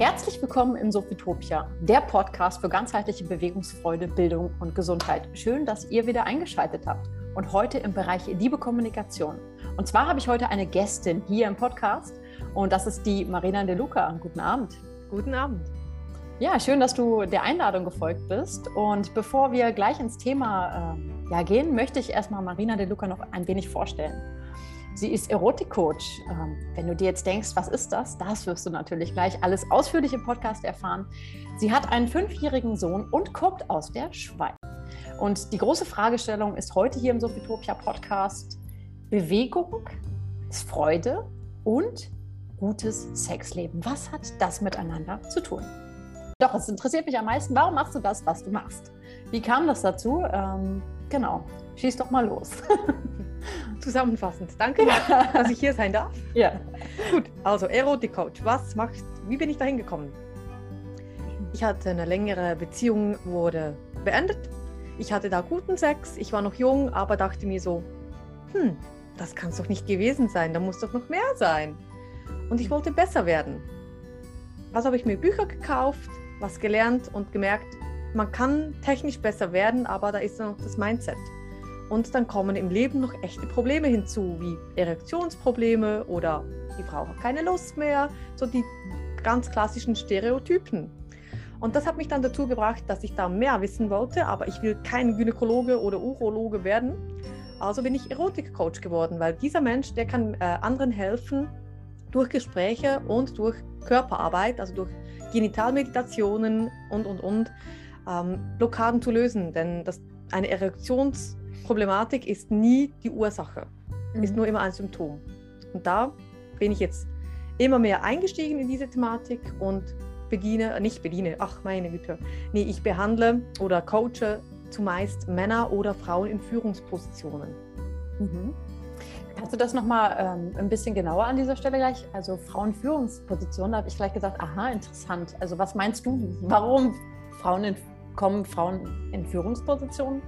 Herzlich willkommen im Sophitopia, der Podcast für ganzheitliche Bewegungsfreude, Bildung und Gesundheit. Schön, dass ihr wieder eingeschaltet habt und heute im Bereich Liebe Kommunikation. Und zwar habe ich heute eine Gästin hier im Podcast und das ist die Marina De Luca. Guten Abend. Guten Abend. Ja, schön, dass du der Einladung gefolgt bist. Und bevor wir gleich ins Thema äh, ja, gehen, möchte ich erstmal Marina De Luca noch ein wenig vorstellen. Sie ist Erotikcoach. Ähm, wenn du dir jetzt denkst, was ist das? Das wirst du natürlich gleich alles ausführlich im Podcast erfahren. Sie hat einen fünfjährigen Sohn und kommt aus der Schweiz. Und die große Fragestellung ist heute hier im Sophitopia Podcast Bewegung, Freude und gutes Sexleben. Was hat das miteinander zu tun? Doch, es interessiert mich am meisten, warum machst du das, was du machst? Wie kam das dazu? Ähm, genau, schieß doch mal los. Zusammenfassend, danke, dass ich hier sein darf. Ja. Gut, also Erotik-Coach, was machst wie bin ich da hingekommen? Ich hatte eine längere Beziehung, wurde beendet. Ich hatte da guten Sex, ich war noch jung, aber dachte mir so, hm, das kann es doch nicht gewesen sein, da muss doch noch mehr sein. Und ich wollte besser werden. Was habe ich mir Bücher gekauft, was gelernt und gemerkt, man kann technisch besser werden, aber da ist noch das Mindset. Und dann kommen im Leben noch echte Probleme hinzu, wie Erektionsprobleme oder die Frau hat keine Lust mehr, so die ganz klassischen Stereotypen. Und das hat mich dann dazu gebracht, dass ich da mehr wissen wollte, aber ich will kein Gynäkologe oder Urologe werden. Also bin ich Erotikcoach geworden, weil dieser Mensch, der kann äh, anderen helfen durch Gespräche und durch Körperarbeit, also durch Genitalmeditationen und, und, und, ähm, Blockaden zu lösen. Denn das, eine Erektions- Problematik ist nie die Ursache, mhm. ist nur immer ein Symptom. Und da bin ich jetzt immer mehr eingestiegen in diese Thematik und bediene, nicht bediene, ach meine Güte, nee, ich behandle oder coache zumeist Männer oder Frauen in Führungspositionen. Mhm. Kannst du das nochmal ähm, ein bisschen genauer an dieser Stelle gleich? Also Frauenführungspositionen, da habe ich gleich gesagt, aha, interessant. Also was meinst du, warum Frauen in, kommen Frauen in Führungspositionen?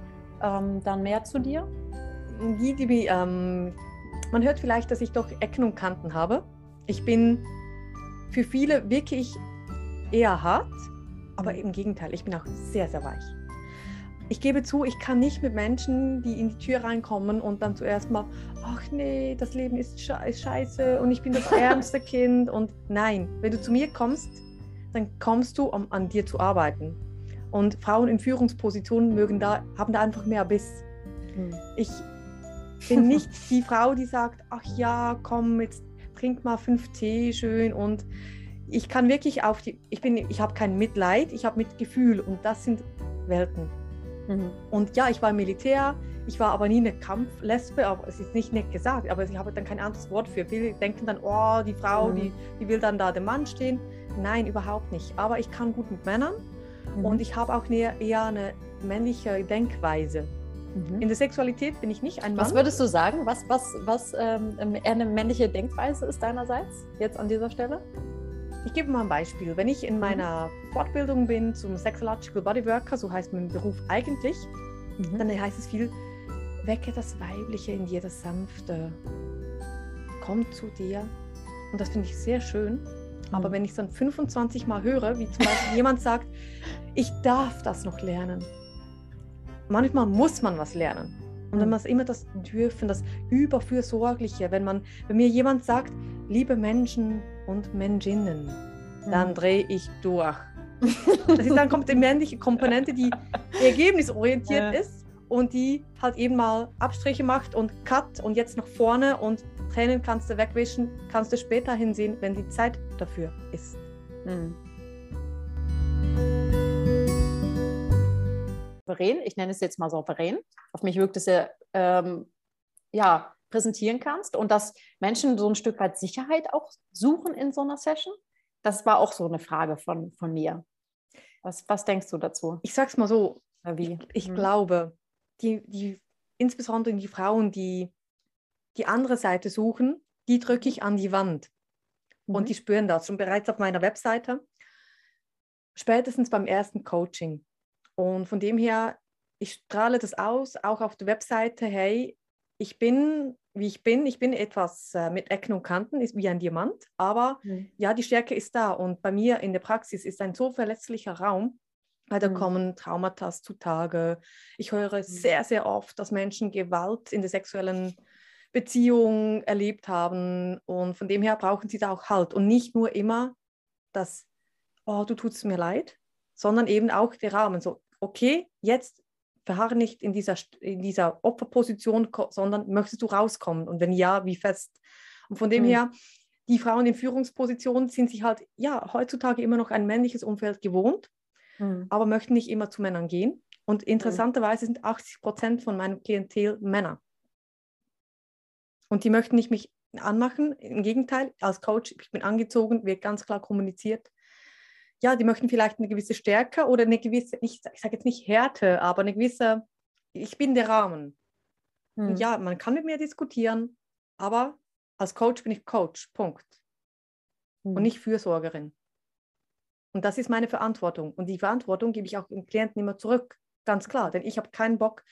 Ähm, dann mehr zu dir? Die, ähm, man hört vielleicht, dass ich doch Ecken und Kanten habe. Ich bin für viele wirklich eher hart, aber im Gegenteil, ich bin auch sehr, sehr weich. Ich gebe zu, ich kann nicht mit Menschen, die in die Tür reinkommen und dann zuerst mal, ach nee, das Leben ist scheiße und ich bin das ärmste Kind. Und nein, wenn du zu mir kommst, dann kommst du, um an dir zu arbeiten. Und Frauen in Führungspositionen mögen da, haben da einfach mehr Biss. Mhm. Ich bin nicht die Frau, die sagt, ach ja, komm, jetzt trink mal fünf Tee schön und ich kann wirklich auf die, ich bin, ich habe kein Mitleid, ich habe Mitgefühl und das sind Welten. Mhm. Und ja, ich war im Militär, ich war aber nie eine Kampflesbe, aber es ist nicht nett gesagt, aber ich habe dann kein anderes Wort für. Viele denken dann, oh, die Frau, mhm. die, die will dann da dem Mann stehen. Nein, überhaupt nicht. Aber ich kann gut mit Männern Mhm. Und ich habe auch eher eine männliche Denkweise. Mhm. In der Sexualität bin ich nicht ein Mann. Was würdest du sagen? Was, was, was ähm, eher eine männliche Denkweise ist deinerseits jetzt an dieser Stelle? Ich gebe mal ein Beispiel. Wenn ich in mhm. meiner Fortbildung bin zum Sexological Bodyworker, so heißt mein Beruf eigentlich, mhm. dann heißt es viel, wecke das Weibliche in dir, das Sanfte. Komm zu dir. Und das finde ich sehr schön. Aber mhm. wenn ich es dann 25 Mal höre, wie zum Beispiel jemand sagt, ich darf das noch lernen. Manchmal muss man was lernen. Und wenn man immer das Dürfen, das Überfürsorgliche, wenn man, wenn mir jemand sagt, liebe Menschen und Menschinnen, dann mhm. drehe ich durch. Das ist, dann kommt die männliche Komponente, die ergebnisorientiert ist und die halt eben mal Abstriche macht und Cut und jetzt nach vorne und Tränen kannst du wegwischen, kannst du später hinsehen, wenn die Zeit dafür ist. Mhm. souverän, ich nenne es jetzt mal souverän, auf mich wirkt es ja, ähm, ja, präsentieren kannst und dass Menschen so ein Stück weit Sicherheit auch suchen in so einer Session? Das war auch so eine Frage von, von mir. Was, was denkst du dazu? Ich sag's mal so, wie? Ich, ich mhm. glaube, die, die, insbesondere die Frauen, die die andere Seite suchen, die drücke ich an die Wand. Mhm. Und die spüren das schon bereits auf meiner Webseite. Spätestens beim ersten Coaching. Und von dem her, ich strahle das aus, auch auf der Webseite, hey, ich bin wie ich bin. Ich bin etwas äh, mit Ecken und Kanten, ist wie ein Diamant, aber mhm. ja, die Stärke ist da. Und bei mir in der Praxis ist ein so verletzlicher Raum, weil da mhm. kommen Traumata zutage. Ich höre mhm. sehr, sehr oft, dass Menschen Gewalt in der sexuellen Beziehung erlebt haben. Und von dem her brauchen sie da auch Halt. Und nicht nur immer das, oh, du tust mir leid, sondern eben auch der Rahmen. So, okay, jetzt verharre nicht in dieser, in dieser Opferposition, sondern möchtest du rauskommen? Und wenn ja, wie fest? Und von dem mhm. her, die Frauen in Führungspositionen sind sich halt, ja, heutzutage immer noch ein männliches Umfeld gewohnt, mhm. aber möchten nicht immer zu Männern gehen. Und hm. interessanterweise sind 80 Prozent von meinem Klientel Männer. Und die möchten nicht mich anmachen. Im Gegenteil, als Coach, ich bin angezogen, wird ganz klar kommuniziert ja, die möchten vielleicht eine gewisse Stärke oder eine gewisse, nicht, ich sage jetzt nicht Härte, aber eine gewisse, ich bin der Rahmen. Hm. Ja, man kann mit mir diskutieren, aber als Coach bin ich Coach, Punkt. Hm. Und nicht Fürsorgerin. Und das ist meine Verantwortung. Und die Verantwortung gebe ich auch dem Klienten immer zurück, ganz klar. Denn ich habe keinen Bock,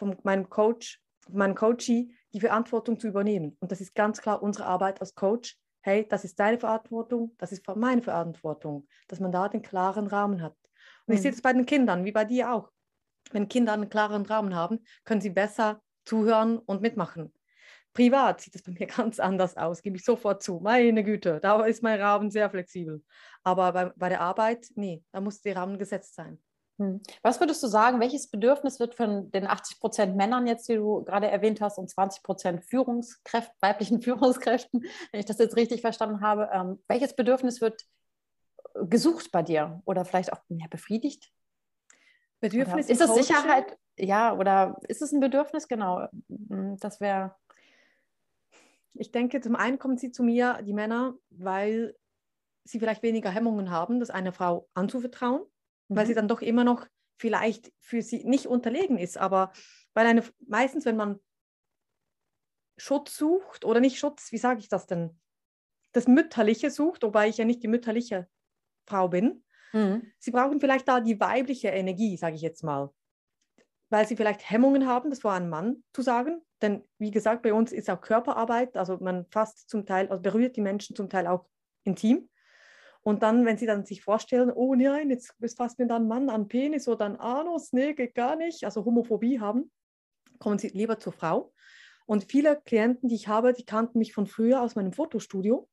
von meinem Coach, von meinem Coachie die Verantwortung zu übernehmen. Und das ist ganz klar unsere Arbeit als Coach, hey, das ist deine Verantwortung, das ist meine Verantwortung, dass man da den klaren Rahmen hat. Und mhm. ich sehe es bei den Kindern, wie bei dir auch. Wenn Kinder einen klaren Rahmen haben, können sie besser zuhören und mitmachen. Privat sieht es bei mir ganz anders aus, gebe ich sofort zu. Meine Güte, da ist mein Rahmen sehr flexibel. Aber bei, bei der Arbeit, nee, da muss der Rahmen gesetzt sein. Hm. Was würdest du sagen, welches Bedürfnis wird von den 80 Prozent Männern jetzt, die du gerade erwähnt hast, und 20 Prozent Führungskräften, weiblichen Führungskräften, wenn ich das jetzt richtig verstanden habe, ähm, welches Bedürfnis wird gesucht bei dir oder vielleicht auch ja, befriedigt? Bedürfnis oder ist es Sicherheit? Ja, oder ist es ein Bedürfnis? Genau, hm, das wäre. Ich denke, zum einen kommen sie zu mir, die Männer, weil sie vielleicht weniger Hemmungen haben, das einer Frau anzuvertrauen weil sie mhm. dann doch immer noch vielleicht für sie nicht unterlegen ist. Aber weil eine, meistens, wenn man Schutz sucht oder nicht Schutz, wie sage ich das denn? Das Mütterliche sucht, wobei ich ja nicht die mütterliche Frau bin. Mhm. Sie brauchen vielleicht da die weibliche Energie, sage ich jetzt mal. Weil sie vielleicht Hemmungen haben, das vor einem Mann zu sagen. Denn wie gesagt, bei uns ist auch Körperarbeit, also man fasst zum Teil, also berührt die Menschen zum Teil auch intim. Und dann, wenn sie dann sich vorstellen, oh nein, jetzt fasst mir dann ein Mann an Penis oder an Anus, nee, geht gar nicht, also Homophobie haben, kommen sie lieber zur Frau. Und viele Klienten, die ich habe, die kannten mich von früher aus meinem Fotostudio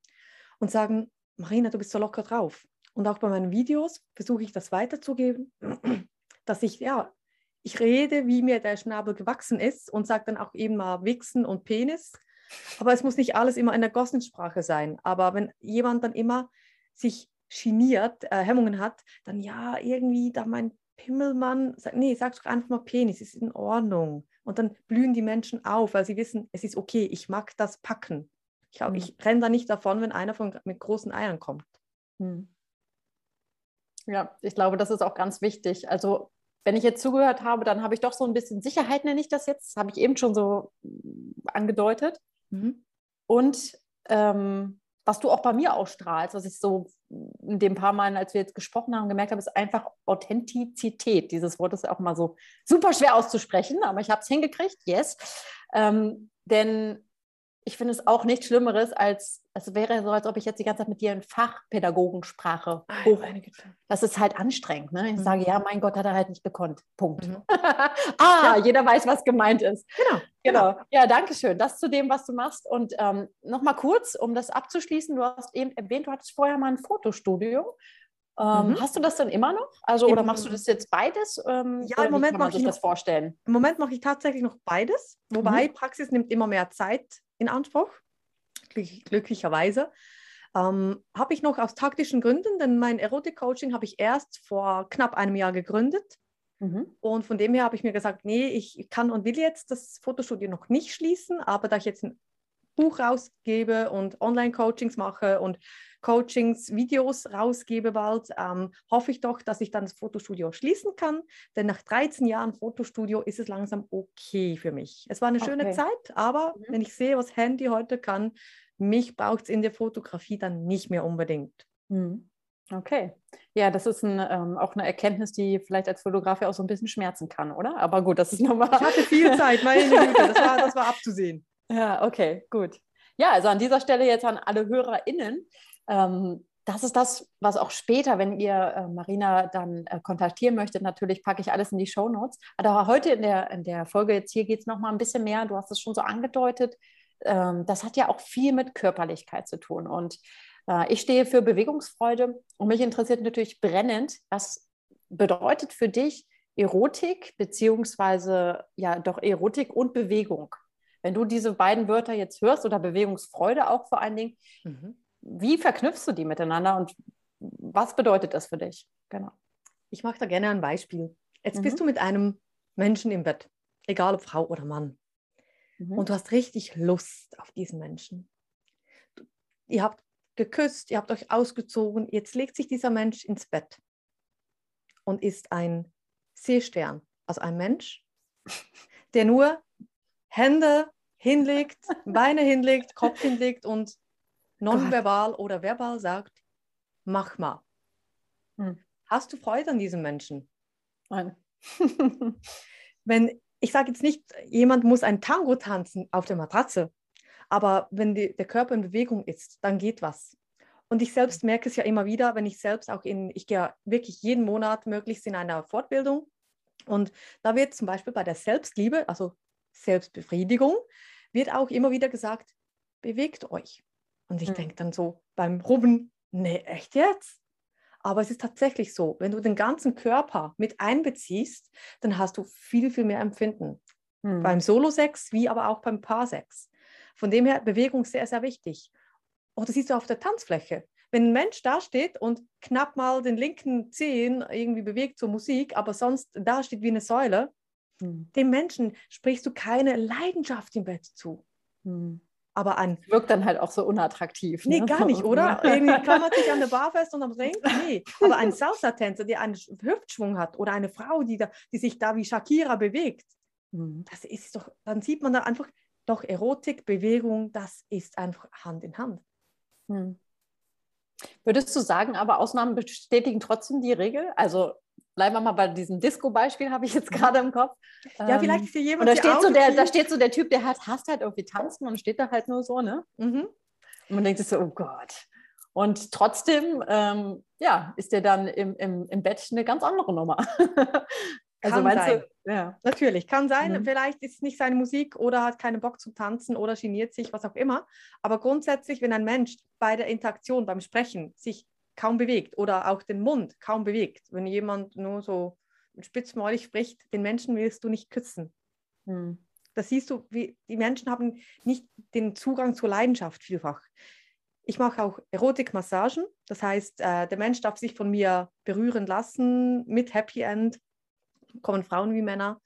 und sagen, Marina, du bist so locker drauf. Und auch bei meinen Videos versuche ich das weiterzugeben, dass ich, ja, ich rede, wie mir der Schnabel gewachsen ist und sage dann auch eben mal Wichsen und Penis. Aber es muss nicht alles immer in der Gossensprache sein. Aber wenn jemand dann immer sich geniert, äh, Hemmungen hat, dann ja, irgendwie da mein Pimmelmann, sag, nee, sag doch einfach mal Penis, ist in Ordnung. Und dann blühen die Menschen auf, weil sie wissen, es ist okay, ich mag das packen. Ich, mhm. ich renne da nicht davon, wenn einer von, mit großen Eiern kommt. Mhm. Ja, ich glaube, das ist auch ganz wichtig. Also, wenn ich jetzt zugehört habe, dann habe ich doch so ein bisschen Sicherheit, nenne ich das jetzt. Das habe ich eben schon so mm, angedeutet. Mhm. Und ähm, was du auch bei mir ausstrahlst, was ich so in den paar Malen, als wir jetzt gesprochen haben, gemerkt habe, ist einfach Authentizität. Dieses Wort ist auch mal so super schwer auszusprechen, aber ich habe es hingekriegt, yes. Ähm, denn ich finde es auch nichts Schlimmeres, als es wäre so, als ob ich jetzt die ganze Zeit mit dir in Fachpädagogensprache hoch. Das ist halt anstrengend. Ne? Ich mhm. sage, ja, mein Gott, hat er halt nicht gekonnt. Punkt. Mhm. ah, ja. jeder weiß, was gemeint ist. Genau. Genau. genau. Ja, danke schön. Das zu dem, was du machst. Und ähm, nochmal kurz, um das abzuschließen, du hast eben erwähnt, du hattest vorher mal ein Fotostudio. Ähm, mhm. Hast du das denn immer noch? Also, oder machst du das jetzt beides? Ähm, ja, im Moment mache ich das vorstellen. Im Moment mache ich tatsächlich noch beides, wobei mhm. Praxis nimmt immer mehr Zeit in Anspruch, glück, glücklicherweise. Ähm, habe ich noch aus taktischen Gründen, denn mein Erotik-Coaching habe ich erst vor knapp einem Jahr gegründet. Mhm. Und von dem her habe ich mir gesagt, nee, ich kann und will jetzt das Fotostudio noch nicht schließen, aber da ich jetzt ein Buch rausgebe und Online-Coachings mache und Coachings, Videos rausgebe bald, ähm, hoffe ich doch, dass ich dann das Fotostudio schließen kann. Denn nach 13 Jahren Fotostudio ist es langsam okay für mich. Es war eine okay. schöne Zeit, aber mhm. wenn ich sehe, was Handy heute kann, mich braucht es in der Fotografie dann nicht mehr unbedingt. Mhm. Okay. Ja, das ist ein, ähm, auch eine Erkenntnis, die vielleicht als Fotograf ja auch so ein bisschen schmerzen kann, oder? Aber gut, das ist nochmal. Ich hatte viel Zeit, meine Güte, das war, das war abzusehen. Ja, okay, gut. Ja, also an dieser Stelle jetzt an alle HörerInnen. Ähm, das ist das, was auch später, wenn ihr äh, Marina dann äh, kontaktieren möchtet, natürlich packe ich alles in die Show Notes. Aber heute in der, in der Folge jetzt hier geht es nochmal ein bisschen mehr. Du hast es schon so angedeutet. Ähm, das hat ja auch viel mit Körperlichkeit zu tun. Und äh, ich stehe für Bewegungsfreude und mich interessiert natürlich brennend, was bedeutet für dich Erotik, beziehungsweise ja doch Erotik und Bewegung. Wenn du diese beiden Wörter jetzt hörst oder Bewegungsfreude auch vor allen Dingen, mhm wie verknüpfst du die miteinander und was bedeutet das für dich? Genau. Ich mache da gerne ein Beispiel. Jetzt mhm. bist du mit einem Menschen im Bett, egal ob Frau oder Mann. Mhm. Und du hast richtig Lust auf diesen Menschen. Du, ihr habt geküsst, ihr habt euch ausgezogen, jetzt legt sich dieser Mensch ins Bett und ist ein Seestern, also ein Mensch, der nur Hände hinlegt, Beine hinlegt, Kopf hinlegt und nonverbal oder verbal sagt, mach mal. Hm. Hast du Freude an diesem Menschen? Nein. wenn, ich sage jetzt nicht, jemand muss ein Tango tanzen auf der Matratze, aber wenn die, der Körper in Bewegung ist, dann geht was. Und ich selbst merke es ja immer wieder, wenn ich selbst auch in, ich gehe wirklich jeden Monat möglichst in einer Fortbildung und da wird zum Beispiel bei der Selbstliebe, also Selbstbefriedigung, wird auch immer wieder gesagt, bewegt euch. Und ich mhm. denke dann so beim Rubben, nee, echt jetzt? Aber es ist tatsächlich so, wenn du den ganzen Körper mit einbeziehst, dann hast du viel, viel mehr Empfinden. Mhm. Beim Solo-Sex wie aber auch beim Paarsex. Von dem her Bewegung sehr, sehr wichtig. Oder siehst du auf der Tanzfläche. Wenn ein Mensch da steht und knapp mal den linken Zehen irgendwie bewegt zur Musik, aber sonst da steht wie eine Säule, mhm. dem Menschen sprichst du keine Leidenschaft im Bett zu. Mhm. Aber an. Wirkt dann halt auch so unattraktiv. Nee, ne? gar nicht, oder? Irgendwie klammert sich an der Bar fest und am Ring. Nee. Aber ein Salsa-Tänzer, der einen Hüftschwung hat oder eine Frau, die, da, die sich da wie Shakira bewegt, mhm. das ist doch, dann sieht man da einfach, doch Erotik, Bewegung, das ist einfach Hand in Hand. Mhm. Würdest du sagen, aber Ausnahmen bestätigen trotzdem die Regel? Also bleiben wir mal bei diesem Disco-Beispiel, habe ich jetzt gerade im Kopf. Ja, vielleicht ist hier jemand. Und da steht, so der, da steht so der Typ, der hat, hasst halt irgendwie tanzen und steht da halt nur so, ne? Mhm. Und man denkt sich so, oh Gott. Und trotzdem, ähm, ja, ist der dann im, im, im Bett eine ganz andere Nummer. also kann sein. Du, ja. Natürlich, kann sein. Mhm. Vielleicht ist es nicht seine Musik oder hat keinen Bock zu tanzen oder geniert sich, was auch immer. Aber grundsätzlich, wenn ein Mensch bei der Interaktion, beim Sprechen sich kaum bewegt oder auch den Mund kaum bewegt. Wenn jemand nur so spitzmäulig spricht, den Menschen willst du nicht küssen. Hm. Da siehst du, wie die Menschen haben nicht den Zugang zur Leidenschaft vielfach. Ich mache auch Erotikmassagen, das heißt, äh, der Mensch darf sich von mir berühren lassen mit Happy End, kommen Frauen wie Männer.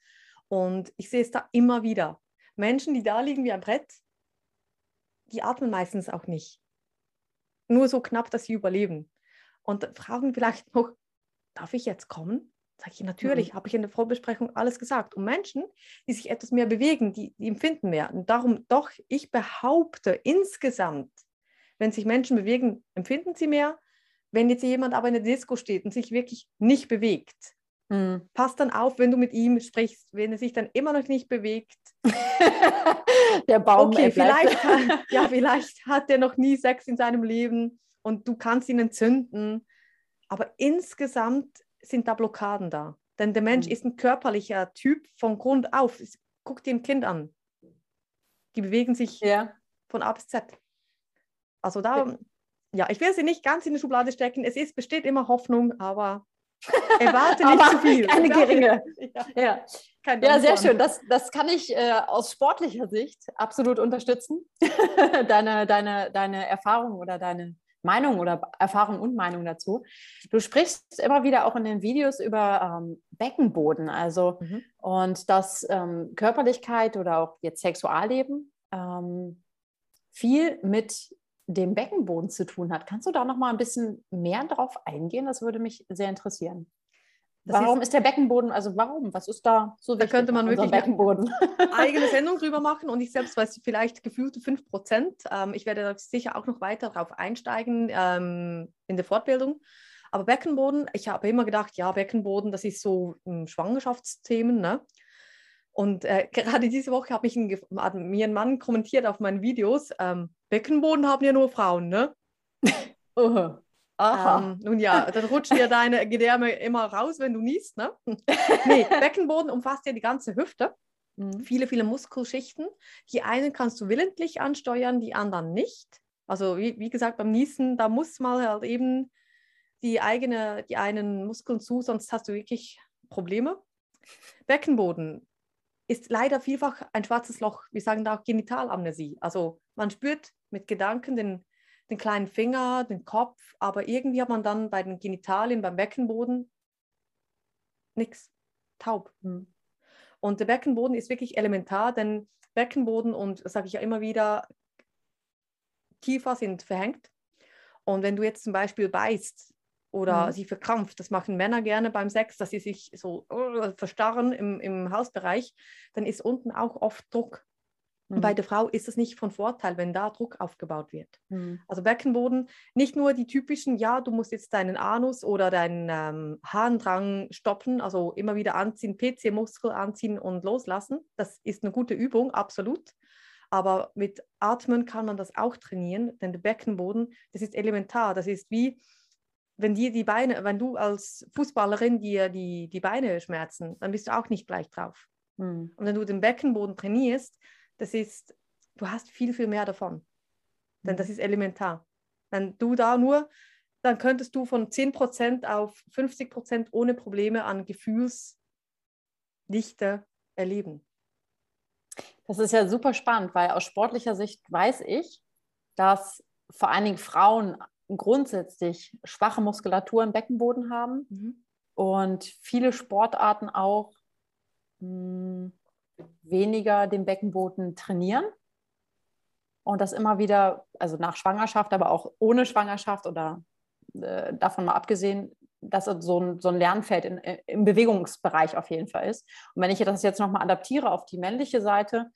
Und ich sehe es da immer wieder. Menschen, die da liegen wie ein Brett, die atmen meistens auch nicht. Nur so knapp, dass sie überleben und fragen vielleicht noch, darf ich jetzt kommen? Sage ich, natürlich, mhm. habe ich in der Vorbesprechung alles gesagt. Und Menschen, die sich etwas mehr bewegen, die, die empfinden mehr. Und darum doch, ich behaupte insgesamt, wenn sich Menschen bewegen, empfinden sie mehr. Wenn jetzt jemand aber in der Disco steht und sich wirklich nicht bewegt, mhm. passt dann auf, wenn du mit ihm sprichst, wenn er sich dann immer noch nicht bewegt. der Baum. Okay, vielleicht, ja, vielleicht hat er noch nie Sex in seinem Leben und du kannst ihn entzünden. Aber insgesamt sind da Blockaden da. Denn der Mensch mhm. ist ein körperlicher Typ von Grund auf. Guck dir ein Kind an. Die bewegen sich ja. von A bis Z. Also da, ja. ich will sie nicht ganz in die Schublade stecken. Es ist, besteht immer Hoffnung, aber erwarte nicht zu viel. Keine geringe. Ja, ja. ja sehr schön. Das, das kann ich äh, aus sportlicher Sicht absolut unterstützen. deine, deine, deine Erfahrung oder deine Meinung oder Erfahrung und Meinung dazu. Du sprichst immer wieder auch in den Videos über ähm, Beckenboden, also mhm. und dass ähm, Körperlichkeit oder auch jetzt Sexualleben ähm, viel mit dem Beckenboden zu tun hat. Kannst du da noch mal ein bisschen mehr drauf eingehen? Das würde mich sehr interessieren. Das warum ist, ist, der Beckenboden, also warum? Was ist da so? Da könnte man wirklich Beckenboden? eine eigene Sendung drüber machen und ich selbst weiß vielleicht gefühlte 5 Prozent. Ähm, ich werde da sicher auch noch weiter darauf einsteigen ähm, in der Fortbildung. Aber Beckenboden, ich habe immer gedacht, ja, Beckenboden, das ist so um, Schwangerschaftsthemen. Ne? Und äh, gerade diese Woche hat, mich ein, hat mir ein Mann kommentiert auf meinen Videos, ähm, Beckenboden haben ja nur Frauen, ne? Aha. Ähm, nun ja, dann rutscht dir deine Gedärme immer raus, wenn du niest, ne? nee, Beckenboden umfasst ja die ganze Hüfte. Mhm. Viele, viele Muskelschichten. Die einen kannst du willentlich ansteuern, die anderen nicht. Also wie, wie gesagt, beim Niesen, da muss man halt eben die, eigene, die einen Muskeln zu, sonst hast du wirklich Probleme. Beckenboden ist leider vielfach ein schwarzes Loch. Wir sagen da auch Genitalamnesie. Also man spürt mit Gedanken den, den kleinen Finger, den Kopf, aber irgendwie hat man dann bei den Genitalien, beim Beckenboden nichts, taub. Mhm. Und der Beckenboden ist wirklich elementar, denn Beckenboden und, sage ich ja immer wieder, Kiefer sind verhängt. Und wenn du jetzt zum Beispiel beißt oder mhm. sie verkrampft, das machen Männer gerne beim Sex, dass sie sich so uh, verstarren im, im Hausbereich, dann ist unten auch oft Druck. Mhm. Bei der Frau ist es nicht von Vorteil, wenn da Druck aufgebaut wird. Mhm. Also Beckenboden, nicht nur die typischen, ja, du musst jetzt deinen Anus oder deinen ähm, Harndrang stoppen, also immer wieder anziehen, PC-Muskel anziehen und loslassen. Das ist eine gute Übung, absolut. Aber mit Atmen kann man das auch trainieren, denn der Beckenboden, das ist elementar. Das ist wie, wenn dir die Beine, wenn du als Fußballerin dir die, die Beine schmerzen, dann bist du auch nicht gleich drauf. Mhm. Und wenn du den Beckenboden trainierst, das ist, du hast viel, viel mehr davon. Denn das mhm. ist elementar. Wenn du da nur, dann könntest du von 10% auf 50% ohne Probleme an Gefühlsdichte erleben. Das ist ja super spannend, weil aus sportlicher Sicht weiß ich, dass vor allen Dingen Frauen grundsätzlich schwache Muskulatur im Beckenboden haben mhm. und viele Sportarten auch mh, hm, weniger den Beckenboden trainieren und das immer wieder, also nach Schwangerschaft, aber auch ohne Schwangerschaft oder äh, davon mal abgesehen, dass es so ein, so ein Lernfeld in, im Bewegungsbereich auf jeden Fall ist. Und wenn ich das jetzt nochmal adaptiere auf die männliche Seite,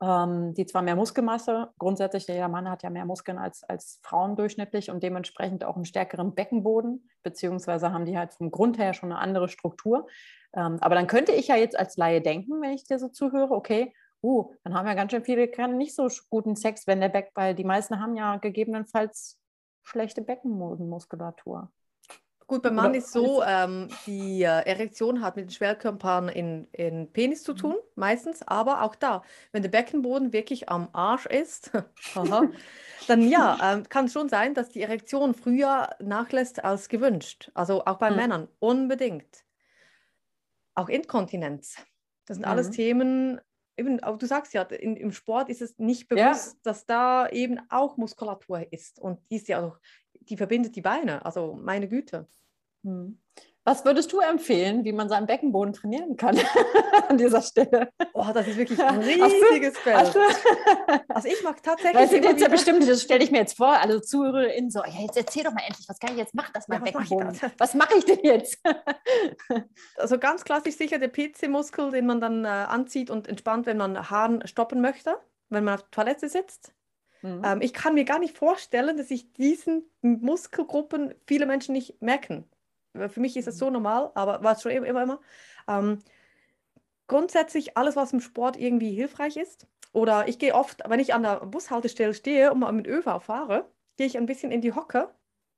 ähm, die zwar mehr Muskelmasse, grundsätzlich der Mann hat ja mehr Muskeln als, als Frauen durchschnittlich und dementsprechend auch einen stärkeren Beckenboden, beziehungsweise haben die halt vom Grund her schon eine andere Struktur. Ähm, aber dann könnte ich ja jetzt als Laie denken, wenn ich dir so zuhöre, okay, uh, dann haben ja ganz schön viele keine nicht so guten Sex, wenn der Beck, weil die meisten haben ja gegebenenfalls schlechte Beckenbodenmuskulatur. Gut, beim Mann ist so, ähm, die äh, Erektion hat mit den Schwerkörpern in, in Penis zu mhm. tun, meistens, aber auch da, wenn der Beckenboden wirklich am Arsch ist, dann ja, ähm, kann es schon sein, dass die Erektion früher nachlässt als gewünscht. Also auch bei mhm. Männern, unbedingt. Auch Inkontinenz. Das sind mhm. alles Themen, eben, du sagst ja, in, im Sport ist es nicht bewusst, ja. dass da eben auch Muskulatur ist. Und die ist ja auch, die verbindet die Beine. Also meine Güte. Hm. Was würdest du empfehlen, wie man seinen Beckenboden trainieren kann an dieser Stelle? Oh, das ist wirklich ein riesiges Feld. Also ich mag tatsächlich. Weißt du, jetzt ja bestimmt, das stelle ich mir jetzt vor, alle ZuhörerInnen so, ja, jetzt erzähl doch mal endlich, was kann ich jetzt machen, das mein ja, Beckenboden. Mach was mache ich denn jetzt? also ganz klassisch sicher der PC-Muskel, den man dann äh, anzieht und entspannt, wenn man Haaren stoppen möchte, wenn man auf der Toilette sitzt. Mhm. Ähm, ich kann mir gar nicht vorstellen, dass sich diesen Muskelgruppen viele Menschen nicht merken. Für mich ist es so normal, aber war es schon immer, immer. immer. Ähm, grundsätzlich alles, was im Sport irgendwie hilfreich ist. Oder ich gehe oft, wenn ich an der Bushaltestelle stehe und mal mit ÖV fahre, gehe ich ein bisschen in die Hocke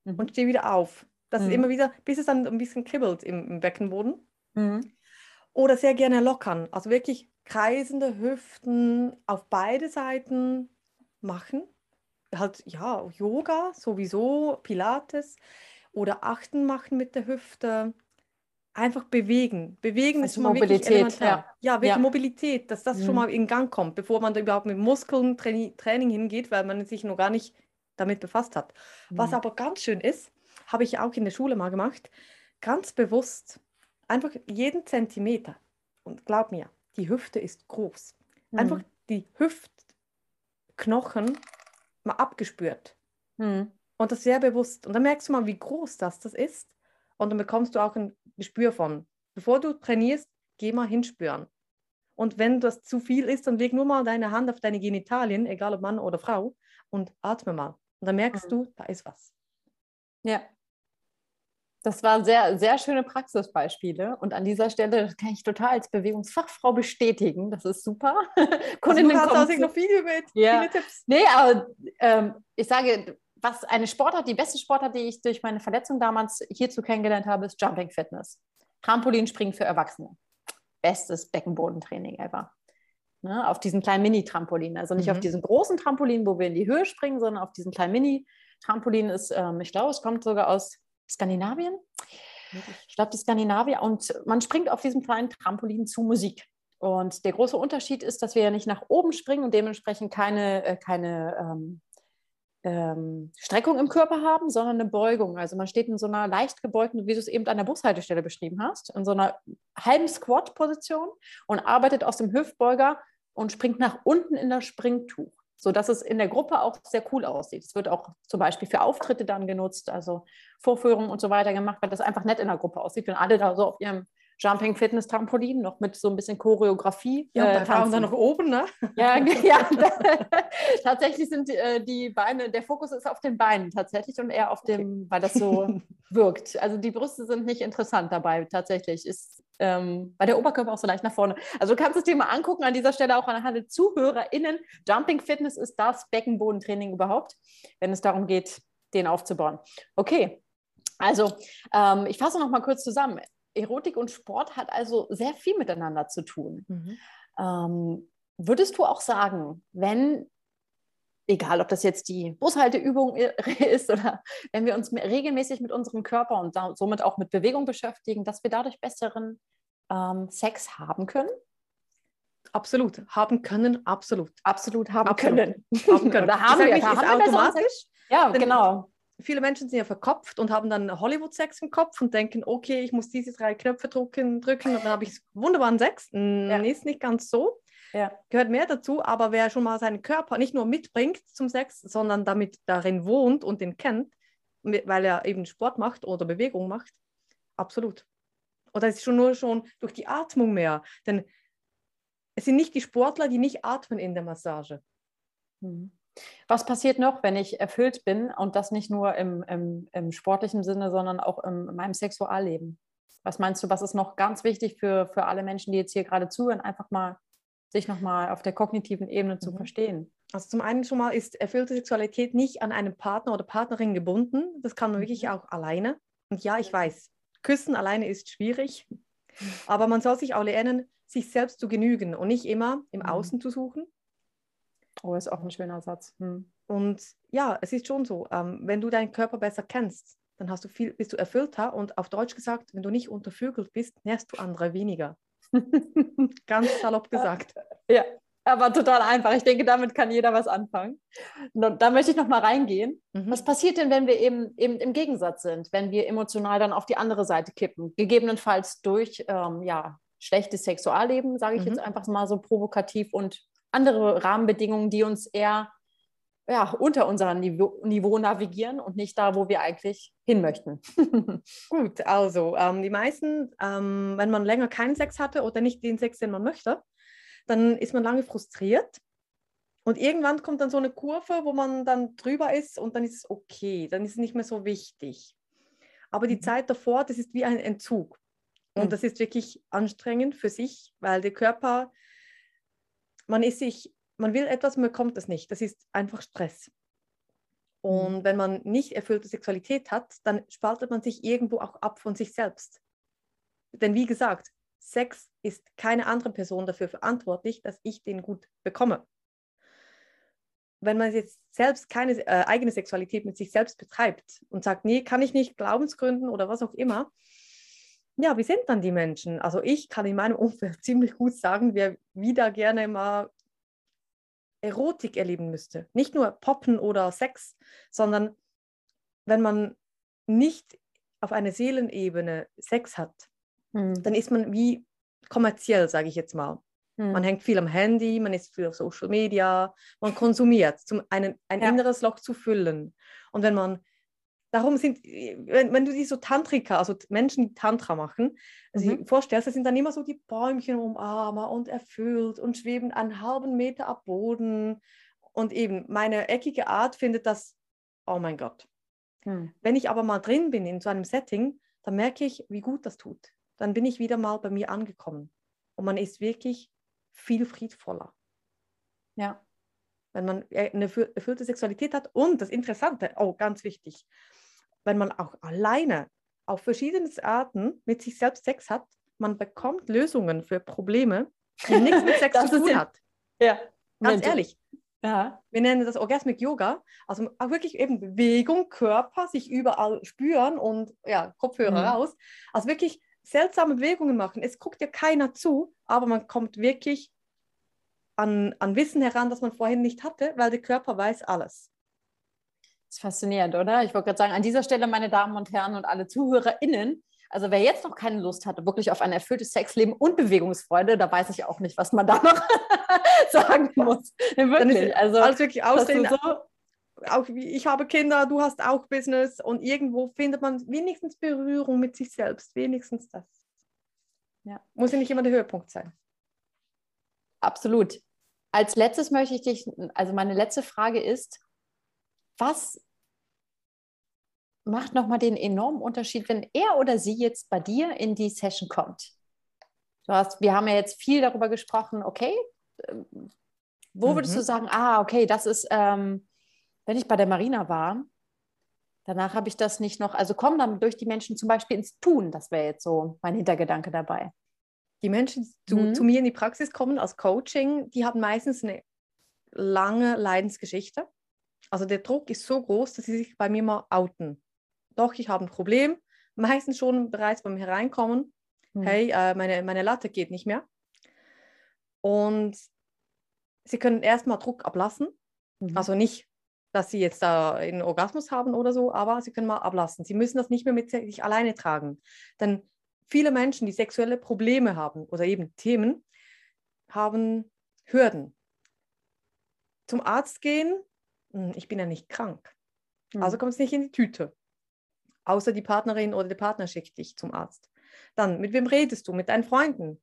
mhm. und stehe wieder auf. Das mhm. ist immer wieder, bis es dann ein bisschen kribbelt im, im Beckenboden. Mhm. Oder sehr gerne lockern. Also wirklich kreisende Hüften auf beide Seiten machen. Halt, ja, Yoga sowieso, Pilates oder Achten machen mit der Hüfte. Einfach bewegen. Bewegen also ist schon Mobilität, ja. ja, wirklich ja. Mobilität, dass das mhm. schon mal in Gang kommt, bevor man da überhaupt mit Muskeln Training hingeht, weil man sich noch gar nicht damit befasst hat. Mhm. Was aber ganz schön ist, habe ich auch in der Schule mal gemacht, ganz bewusst einfach jeden Zentimeter. Und glaub mir, die Hüfte ist groß. Mhm. Einfach die Hüftknochen mal abgespürt. Mhm. Und das sehr bewusst. Und dann merkst du mal, wie groß das, das ist. Und dann bekommst du auch ein Gespür von. Bevor du trainierst, geh mal hinspüren. Und wenn das zu viel ist, dann leg nur mal deine Hand auf deine Genitalien, egal ob Mann oder Frau, und atme mal. Und dann merkst mhm. du, da ist was. Ja. Das war sehr, sehr schöne Praxisbeispiele. Und an dieser Stelle kann ich total als Bewegungsfachfrau bestätigen. Das ist super. Kundinnen also, du hast noch viele, mit, ja. viele Tipps. Nee, aber ähm, ich sage, was eine Sportart, die beste Sportart, die ich durch meine Verletzung damals hierzu kennengelernt habe, ist Jumping Fitness. Trampolinspringen für Erwachsene. Bestes Beckenbodentraining ever. Ne, auf diesen kleinen Mini-Trampolin. Also nicht mhm. auf diesen großen Trampolin, wo wir in die Höhe springen, sondern auf diesen kleinen Mini-Trampolin ist, ähm, ich glaube, es kommt sogar aus Skandinavien. Ich glaube, die Skandinavier. Und man springt auf diesem kleinen Trampolin zu Musik. Und der große Unterschied ist, dass wir ja nicht nach oben springen und dementsprechend keine, äh, keine ähm, ähm, Streckung im Körper haben, sondern eine Beugung. Also man steht in so einer leicht gebeugten, wie du es eben an der Bushaltestelle beschrieben hast, in so einer halben Squat-Position und arbeitet aus dem Hüftbeuger und springt nach unten in das Springtuch, sodass es in der Gruppe auch sehr cool aussieht. Es wird auch zum Beispiel für Auftritte dann genutzt, also Vorführungen und so weiter gemacht, weil das einfach nett in der Gruppe aussieht, wenn alle da so auf ihrem Jumping Fitness Trampolin, noch mit so ein bisschen Choreografie. Ja, äh, Frauen dann noch oben, ne? Ja, ja tatsächlich sind äh, die Beine, der Fokus ist auf den Beinen tatsächlich und eher auf dem, okay. weil das so wirkt. Also die Brüste sind nicht interessant dabei, tatsächlich. Ist, ähm, weil der Oberkörper auch so leicht nach vorne. Also du kannst dir mal angucken, an dieser Stelle auch an der ZuhörerInnen. Jumping Fitness ist das Beckenbodentraining überhaupt, wenn es darum geht, den aufzubauen. Okay, also ähm, ich fasse noch mal kurz zusammen. Erotik und Sport hat also sehr viel miteinander zu tun. Mhm. Ähm, würdest du auch sagen, wenn, egal ob das jetzt die Bushalteübung ist oder wenn wir uns regelmäßig mit unserem Körper und somit auch mit Bewegung beschäftigen, dass wir dadurch besseren ähm, Sex haben können? Absolut, haben können, absolut. Absolut haben absolut. können. Haben können. da haben wir, da haben wir automatisch. Ja, genau viele Menschen sind ja verkopft und haben dann Hollywood-Sex im Kopf und denken, okay, ich muss diese drei Knöpfe drücken, drücken und dann habe ich wunderbaren Sex. Ja. Ist nicht ganz so. Ja. Gehört mehr dazu, aber wer schon mal seinen Körper nicht nur mitbringt zum Sex, sondern damit darin wohnt und den kennt, weil er eben Sport macht oder Bewegung macht, absolut. Oder es ist schon nur schon durch die Atmung mehr. Denn es sind nicht die Sportler, die nicht atmen in der Massage. Mhm. Was passiert noch, wenn ich erfüllt bin und das nicht nur im, im, im sportlichen Sinne, sondern auch im, in meinem Sexualleben? Was meinst du, was ist noch ganz wichtig für, für alle Menschen, die jetzt hier gerade zuhören, einfach mal sich nochmal auf der kognitiven Ebene zu mhm. verstehen? Also zum einen schon mal ist erfüllte Sexualität nicht an einen Partner oder Partnerin gebunden. Das kann man wirklich mhm. auch alleine. Und ja, ich weiß, küssen alleine ist schwierig, aber man soll sich auch lernen, sich selbst zu genügen und nicht immer im mhm. Außen zu suchen, Oh, ist auch ein schöner Satz. Hm. Und ja, es ist schon so, ähm, wenn du deinen Körper besser kennst, dann hast du viel, bist du erfüllter und auf Deutsch gesagt, wenn du nicht untervögelt bist, nährst du andere weniger. Ganz salopp gesagt. Ja, aber total einfach. Ich denke, damit kann jeder was anfangen. Da möchte ich noch mal reingehen. Mhm. Was passiert denn, wenn wir eben, eben im Gegensatz sind, wenn wir emotional dann auf die andere Seite kippen? Gegebenenfalls durch ähm, ja, schlechtes Sexualleben, sage ich mhm. jetzt einfach mal so provokativ und andere Rahmenbedingungen, die uns eher ja, unter unserem Niveau, Niveau, navigieren und nicht da, wo wir eigentlich hin möchten. Gut, also ähm, die meisten, ähm, wenn man länger keinen Sex hatte oder nicht den Sex, den man möchte, dann ist man lange frustriert. Und irgendwann kommt dann so eine Kurve, wo man dann drüber ist und dann ist es okay, dann ist es nicht mehr so wichtig. Aber die mhm. Zeit davor, das ist wie ein Entzug. Und mhm. das ist wirklich anstrengend für sich, weil der Körper man ist sich, man will etwas, man bekommt es nicht. Das ist einfach Stress. Und mhm. wenn man nicht erfüllte Sexualität hat, dann spaltet man sich irgendwo auch ab von sich selbst. Denn wie gesagt, Sex ist keine andere Person dafür verantwortlich, dass ich den gut bekomme. Wenn man jetzt selbst keine äh, eigene Sexualität mit sich selbst betreibt und sagt, nee, kann ich nicht, Glaubensgründen oder was auch immer, ja, wie sind dann die Menschen? Also ich kann in meinem Umfeld ziemlich gut sagen, wer wieder gerne mal Erotik erleben müsste. Nicht nur Poppen oder Sex, sondern wenn man nicht auf einer Seelenebene Sex hat, hm. dann ist man wie kommerziell, sage ich jetzt mal. Hm. Man hängt viel am Handy, man ist viel auf Social Media, man konsumiert, um einen, ein ja. inneres Loch zu füllen. Und wenn man Darum sind, wenn, wenn du die so Tantriker, also Menschen, die Tantra machen, also mhm. vorstellst, das sind dann immer so die Bäumchen umarmer und erfüllt und schweben einen halben Meter ab Boden. Und eben meine eckige Art findet das, oh mein Gott. Mhm. Wenn ich aber mal drin bin in so einem Setting, dann merke ich, wie gut das tut. Dann bin ich wieder mal bei mir angekommen. Und man ist wirklich viel friedvoller. Ja. Wenn man eine erfüllte Sexualität hat. Und das Interessante, oh, ganz wichtig, wenn man auch alleine auf verschiedene Arten mit sich selbst Sex hat, man bekommt Lösungen für Probleme, die nichts mit Sex zu tun hat. Ja. Ganz ehrlich. Ja. Wir nennen das Orgasmic Yoga. Also auch wirklich eben Bewegung, Körper, sich überall spüren und ja, Kopfhörer mhm. raus. Also wirklich seltsame Bewegungen machen. Es guckt ja keiner zu, aber man kommt wirklich an, an Wissen heran, das man vorhin nicht hatte, weil der Körper weiß alles. Das ist faszinierend, oder? Ich wollte gerade sagen, an dieser Stelle, meine Damen und Herren und alle ZuhörerInnen, also wer jetzt noch keine Lust hatte, wirklich auf ein erfülltes Sexleben und Bewegungsfreude, da weiß ich auch nicht, was man da noch sagen muss. Wirklich. Also alles wirklich aussehen. So auch ich habe Kinder, du hast auch Business und irgendwo findet man wenigstens Berührung mit sich selbst, wenigstens das. Ja. Muss ja nicht immer der Höhepunkt sein. Absolut. Als letztes möchte ich dich, also meine letzte Frage ist, was macht nochmal den enormen Unterschied, wenn er oder sie jetzt bei dir in die Session kommt? Du hast, wir haben ja jetzt viel darüber gesprochen, okay, wo würdest mhm. du sagen, ah, okay, das ist, ähm, wenn ich bei der Marina war, danach habe ich das nicht noch, also kommen dann durch die Menschen zum Beispiel ins Tun, das wäre jetzt so mein Hintergedanke dabei. Die Menschen, die zu, mhm. zu mir in die Praxis kommen als Coaching, die haben meistens eine lange Leidensgeschichte. Also der Druck ist so groß, dass sie sich bei mir mal outen. Doch, ich habe ein Problem. Meistens schon bereits beim Hereinkommen. Mhm. Hey, äh, meine, meine Latte geht nicht mehr. Und sie können erstmal Druck ablassen. Mhm. Also nicht, dass sie jetzt da einen Orgasmus haben oder so, aber sie können mal ablassen. Sie müssen das nicht mehr mit sich alleine tragen. Denn viele Menschen, die sexuelle Probleme haben oder eben Themen, haben Hürden. Zum Arzt gehen hm, ich bin ja nicht krank. Mhm. Also kommt es nicht in die Tüte. Außer die Partnerin oder der Partner schickt dich zum Arzt. Dann, mit wem redest du? Mit deinen Freunden.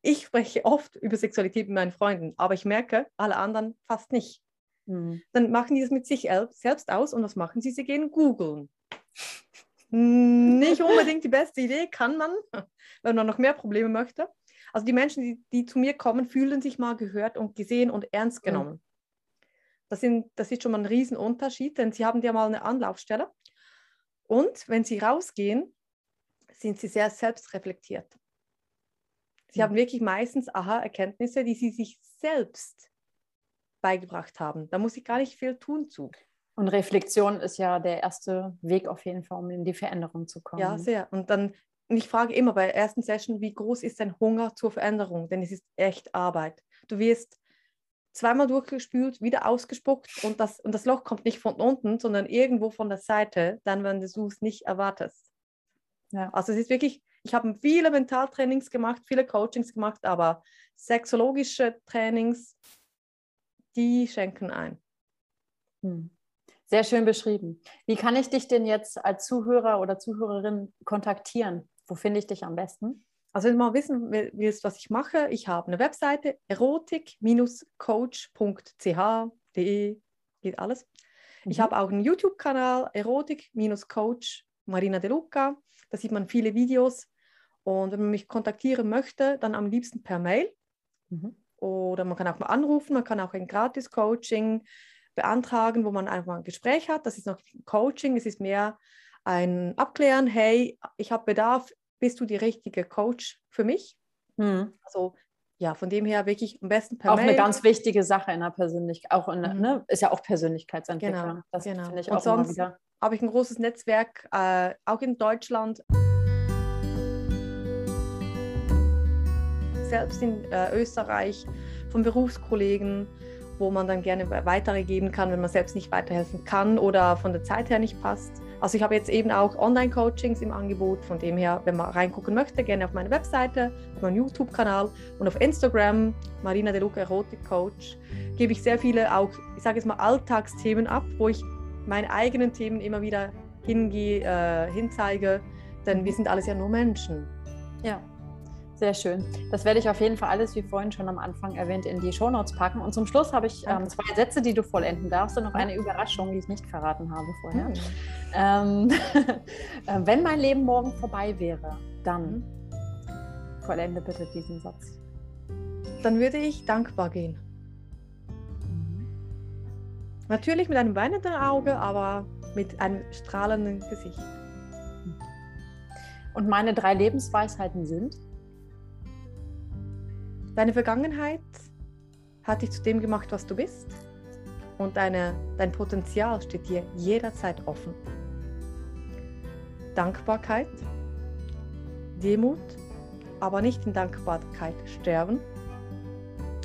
Ich spreche oft über Sexualität mit meinen Freunden, aber ich merke, alle anderen fast nicht. Mhm. Dann machen die das mit sich selbst aus und was machen sie? Sie gehen googeln. Nicht unbedingt die beste Idee, kann man, wenn man noch mehr Probleme möchte. Also die Menschen, die, die zu mir kommen, fühlen sich mal gehört und gesehen und ernst mhm. genommen. Das, sind, das ist schon mal ein Riesenunterschied, denn sie haben ja mal eine Anlaufstelle. Und wenn sie rausgehen, sind sie sehr selbstreflektiert. Sie mhm. haben wirklich meistens Aha-Erkenntnisse, die sie sich selbst beigebracht haben. Da muss ich gar nicht viel tun zu. Und Reflexion ist ja der erste Weg auf jeden Fall, um in die Veränderung zu kommen. Ja, sehr. Und dann, ich frage immer bei der ersten Session, wie groß ist dein Hunger zur Veränderung? Denn es ist echt Arbeit. Du wirst zweimal durchgespült, wieder ausgespuckt und das, und das Loch kommt nicht von unten, sondern irgendwo von der Seite, dann, wenn du es nicht erwartest. Ja. Also es ist wirklich, ich habe viele Mentaltrainings gemacht, viele Coachings gemacht, aber sexologische Trainings, die schenken ein. Hm. Sehr schön beschrieben. Wie kann ich dich denn jetzt als Zuhörer oder Zuhörerin kontaktieren? Wo finde ich dich am besten? Also wenn du mal wissen willst, was ich mache, ich habe eine Webseite erotik-coach.ch.de, geht alles. Mhm. Ich habe auch einen YouTube-Kanal, Erotik-Coach Marina De Luca. Da sieht man viele Videos. Und wenn man mich kontaktieren möchte, dann am liebsten per Mail. Mhm. Oder man kann auch mal anrufen, man kann auch ein Gratis-Coaching beantragen, wo man einfach mal ein Gespräch hat. Das ist noch Coaching, es ist mehr ein Abklären, hey, ich habe Bedarf, bist du die richtige Coach für mich? Mhm. Also ja, von dem her wirklich am besten per Auch Mail. eine ganz wichtige Sache in der Persönlichkeit, auch in, mhm. ne, ist ja auch Persönlichkeitsentwicklung. Genau, das genau. finde ich Und auch sonst wieder. habe ich ein großes Netzwerk, äh, auch in Deutschland. Selbst in äh, Österreich von Berufskollegen, wo man dann gerne weitergeben kann, wenn man selbst nicht weiterhelfen kann oder von der Zeit her nicht passt. Also ich habe jetzt eben auch Online-Coachings im Angebot, von dem her, wenn man reingucken möchte, gerne auf meine Webseite, auf meinen YouTube-Kanal und auf Instagram, Marina De Luca Erotik Coach, gebe ich sehr viele auch, ich sage jetzt mal, Alltagsthemen ab, wo ich meine eigenen Themen immer wieder hingehe, äh, hinzeige, denn wir sind alles ja nur Menschen. Ja, Sehr schön. Das werde ich auf jeden Fall alles, wie vorhin schon am Anfang erwähnt, in die Shownotes packen. Und zum Schluss habe ich ähm, zwei Sätze, die du vollenden darfst und noch eine Überraschung, die ich nicht verraten habe vorher. Hm. Ähm, äh, wenn mein Leben morgen vorbei wäre, dann hm. vollende bitte diesen Satz. Dann würde ich dankbar gehen. Natürlich mit einem weinenden Auge, aber mit einem strahlenden Gesicht. Und meine drei Lebensweisheiten sind? Deine Vergangenheit hat dich zu dem gemacht, was du bist. Und deine, dein Potenzial steht dir jederzeit offen. Dankbarkeit, Demut, aber nicht in Dankbarkeit sterben.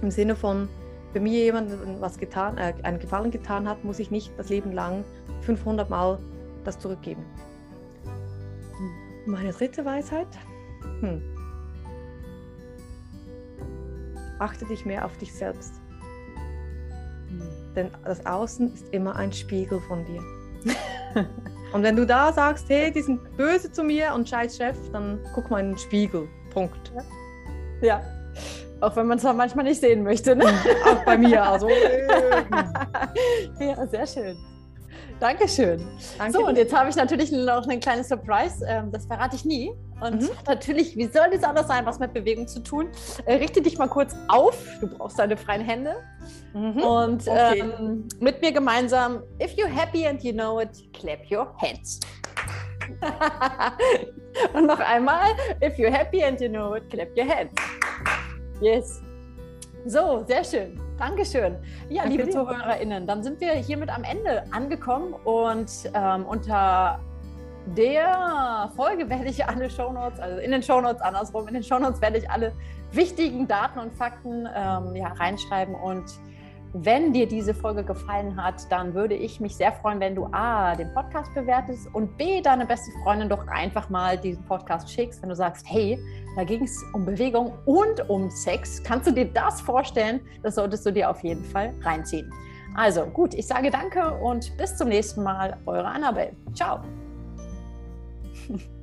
Im Sinne von, wenn mir jemand was getan, äh, einen Gefallen getan hat, muss ich nicht das Leben lang 500 Mal das zurückgeben. Meine dritte Weisheit. Hm. Achte dich mehr auf dich selbst. Denn das Außen ist immer ein Spiegel von dir. und wenn du da sagst, hey, die sind böse zu mir und scheiß Chef, dann guck mal in den Spiegel. Punkt. Ja. Auch wenn man es manchmal nicht sehen möchte. Ne? Auch bei mir. Also. ja, sehr schön. Dankeschön. Danke so, und jetzt habe ich natürlich noch ein kleines Surprise. Ähm, das verrate ich nie. Und mhm. natürlich, wie soll das anders sein, was mit Bewegung zu tun? Äh, richte dich mal kurz auf. Du brauchst deine freien Hände. Mhm. Und okay. ähm, mit mir gemeinsam, if you're happy and you know it, clap your hands. und noch einmal, if you're happy and you know it, clap your hands. Yes. So, sehr schön. Dankeschön. Ja, Danke liebe dir. ZuhörerInnen, dann sind wir hiermit am Ende angekommen und ähm, unter der Folge werde ich alle Shownotes, also in den Shownotes andersrum, in den Shownotes werde ich alle wichtigen Daten und Fakten ähm, ja, reinschreiben und wenn dir diese Folge gefallen hat, dann würde ich mich sehr freuen, wenn du A, den Podcast bewertest und B, deine beste Freundin doch einfach mal diesen Podcast schickst, wenn du sagst, hey, da ging es um Bewegung und um Sex. Kannst du dir das vorstellen? Das solltest du dir auf jeden Fall reinziehen. Also gut, ich sage danke und bis zum nächsten Mal, eure Annabelle. Ciao.